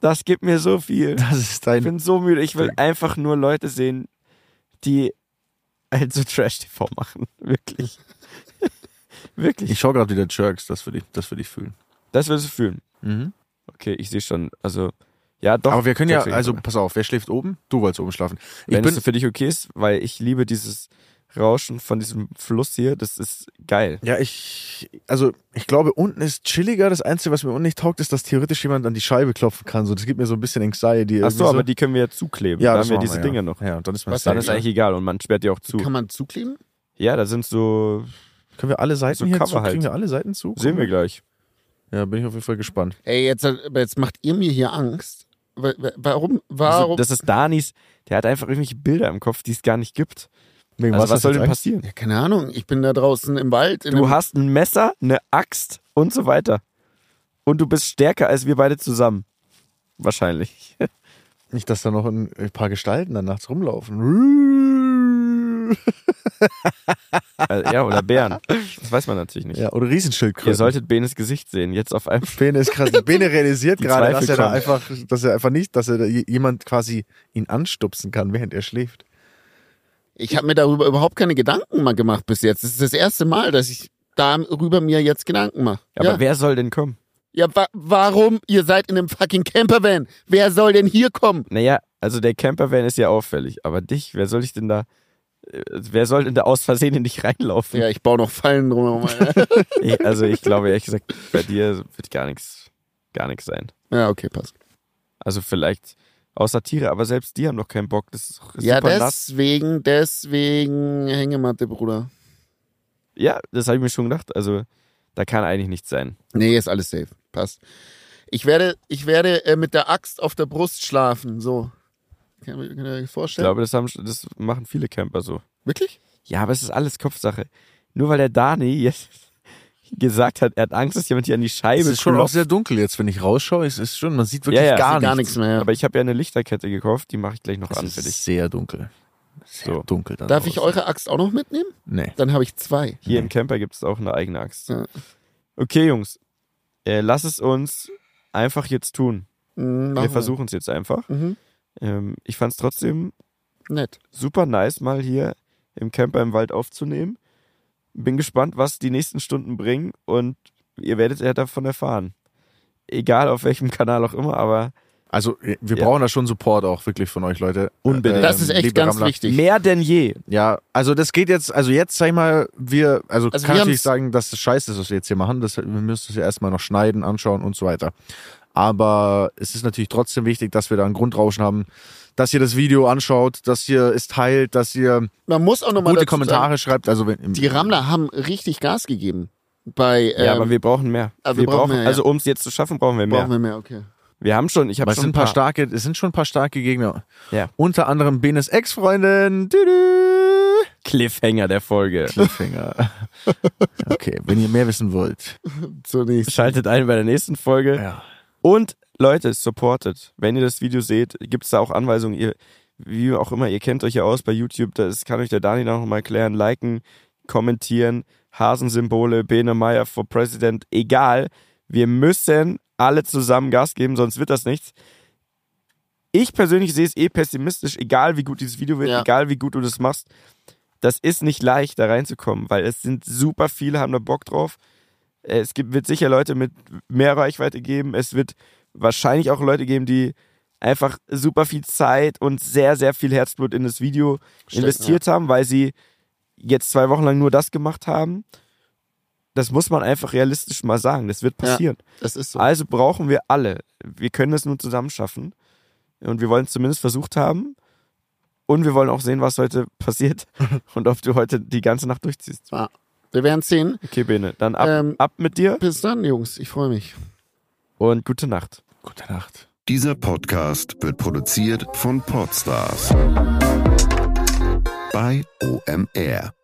Das gibt mir so viel. das ist Ich dein. bin so müde. Ich will einfach nur Leute sehen, die halt so Trash-TV machen. Wirklich. Wirklich. Ich schaue gerade wieder Jerks, das würde ich, das würde ich fühlen. Das wirst du fühlen. Mhm. Okay, ich sehe schon. Also Ja, doch. Aber wir können ja, also pass auf, wer schläft oben? Du wolltest oben schlafen. Ich wenn bin, es für dich okay ist, weil ich liebe dieses Rauschen von diesem Fluss hier, das ist geil. ja, ich, also ich glaube, unten ist chilliger. Das Einzige, was mir unten nicht taugt, ist, dass theoretisch jemand an die Scheibe klopfen kann. So, das gibt mir so ein bisschen Anxiety. Ach so, aber die können wir ja zukleben. ja, da haben wir diese ja. Dinger noch. Ja, und dann ist man Was Dann ist eigentlich egal und man sperrt die auch zu. Kann man zukleben? Ja, da sind so, Können wir alle Seiten So hier Cover zu? Kriegen halt. wir alle Seiten zu? sehen wir gleich. Ja, bin ich auf jeden Fall gespannt. Ey, jetzt, aber jetzt macht ihr mir hier Angst. Wa- wa- Warum? Also, Warum? das ist Danis, der hat einfach irgendwelche Bilder im Kopf, die es gar nicht gibt. Wegen Also was, hast soll denn passieren? ja, keine Ahnung. Ich bin da draußen im Wald. In Du hast ein Messer, eine Axt und so weiter. Und du bist stärker als wir beide zusammen. Wahrscheinlich. Nicht, dass da noch ein, ein paar Gestalten dann nachts rumlaufen. Äh, ja, oder Bären. Das weiß man natürlich nicht. Ja, oder Riesenschildkröten. Ihr solltet Benes Gesicht sehen. Jetzt auf einmal. Bene ist krass. Bene realisiert Die gerade, dass er da einfach, dass er einfach nicht, dass er jemand quasi ihn anstupsen kann, während er schläft. Ich habe mir darüber überhaupt keine Gedanken mal gemacht bis jetzt. Das ist das erste Mal, dass ich darüber mir jetzt Gedanken mache. Aber ja, wer soll denn kommen? ja wa warum? Ihr seid in einem fucking Campervan. Wer soll denn hier kommen? Naja, also der Campervan ist ja auffällig. Aber dich, wer soll ich denn da. äh, Wer soll denn da aus Versehen in dich reinlaufen? Ja, ich baue noch Fallen drumherum. Also ich glaube ehrlich gesagt, bei dir wird gar nichts, gar nichts sein. ja, okay, passt. Also vielleicht außer Tiere, aber selbst die haben doch keinen Bock. Das ist Ja, super nass. deswegen, deswegen Hängematte, Bruder. Ja, das habe ich mir schon gedacht. Also da kann eigentlich nichts sein. Nee, ist alles safe. Passt. Ich werde, ich werde äh, mit der Axt auf der Brust schlafen. So. Kann man kann man sich Ich vorstellen? glaube, das, haben, das machen viele Camper so. Wirklich? Ja, aber es ist alles Kopfsache. Nur weil der Dani jetzt gesagt hat, er hat Angst, dass jemand hier an die Scheibe Es ist schon auch klopft. sehr dunkel jetzt, wenn ich rausschaue. Es ist schon, man sieht wirklich Ja, ja, gar, Gar, gar nichts. mehr. Aber ich habe ja eine Lichterkette gekauft, die mache ich gleich noch Es an ist für dich. sehr dunkel. Sehr So. dunkel. da Darf ich draußen. eure Axt auch noch mitnehmen? Nee. Dann habe ich zwei. Hier im Camper gibt es auch eine eigene Axt. Ja. Okay, Jungs, äh, lass es uns einfach jetzt tun. Mhm, Wir machen versuchen es jetzt einfach. Mhm. Ähm, ich fand es trotzdem Nett. super nice, mal hier im Camper im Wald aufzunehmen. Bin gespannt, was die nächsten Stunden bringen und ihr werdet ja davon erfahren. Egal auf welchem Kanal auch immer, aber Also wir Ja. brauchen da schon Support auch wirklich von euch, Leute. Unbedingt. Das ist echt liebe ganz Rammler. wichtig. mehr denn je. Ja, also das geht jetzt, also jetzt sag ich mal, wir, also, Also kann wir natürlich haben's- sagen, dass das scheiße ist, was wir jetzt hier machen. Das, wir müssen es ja erstmal noch schneiden, anschauen und so weiter. Aber es ist natürlich trotzdem wichtig, dass wir da ein Grundrauschen haben, dass ihr das Video anschaut, dass ihr es teilt, dass ihr Man muss auch nochmal gute Kommentare schreibt. Also wenn, Die Rammler haben richtig Gas gegeben. Bei, ähm, ja, aber wir brauchen mehr. aber wir brauchen brauchen, mehr, ja. also um es jetzt zu schaffen, brauchen wir mehr. brauchen wir mehr, okay. wir haben schon, ich habe schon sind ein paar starke, es sind schon ein paar starke Gegner. Ja. Unter anderem Benes Ex-Freundin. Düdü. Cliffhanger der Folge. Cliffhanger. okay, wenn ihr mehr wissen wollt. Zunächst. Schaltet ein bei der nächsten Folge. Ja. Und Leute, supportet. Wenn ihr das Video seht, gibt es da auch Anweisungen. Ihr, wie auch immer, ihr kennt euch ja aus bei YouTube. Das kann euch der Dani noch mal erklären. Liken, kommentieren, Hasensymbole, Bene Meyer for President. Egal. Wir müssen alle zusammen Gas geben, sonst wird das nichts. Ich persönlich sehe es eh pessimistisch, egal wie gut dieses Video wird, Ja. egal wie gut du das machst. Das ist nicht leicht, da reinzukommen, weil es sind super viele, haben da Bock drauf. Es gibt, wird sicher Leute mit mehr Reichweite geben. Es wird wahrscheinlich auch Leute geben, die einfach super viel Zeit und sehr, sehr viel Herzblut in das Video Stecken, investiert haben, weil sie jetzt zwei Wochen lang nur das gemacht haben. Das muss man einfach realistisch mal sagen. Das wird Ja. passieren. Das ist so. Also brauchen wir alle. Wir können das nur zusammen schaffen. Und wir wollen es zumindest versucht haben. Und wir wollen auch sehen, was heute passiert und ob du heute die ganze Nacht durchziehst. Wir werden sehen. Okay, Bene, dann ab, Ähm, ab mit dir Bis dann, Jungs. Ich freue mich. Und gute Nacht. Gute Nacht. Dieser Podcast wird produziert von Podstars bei OMR.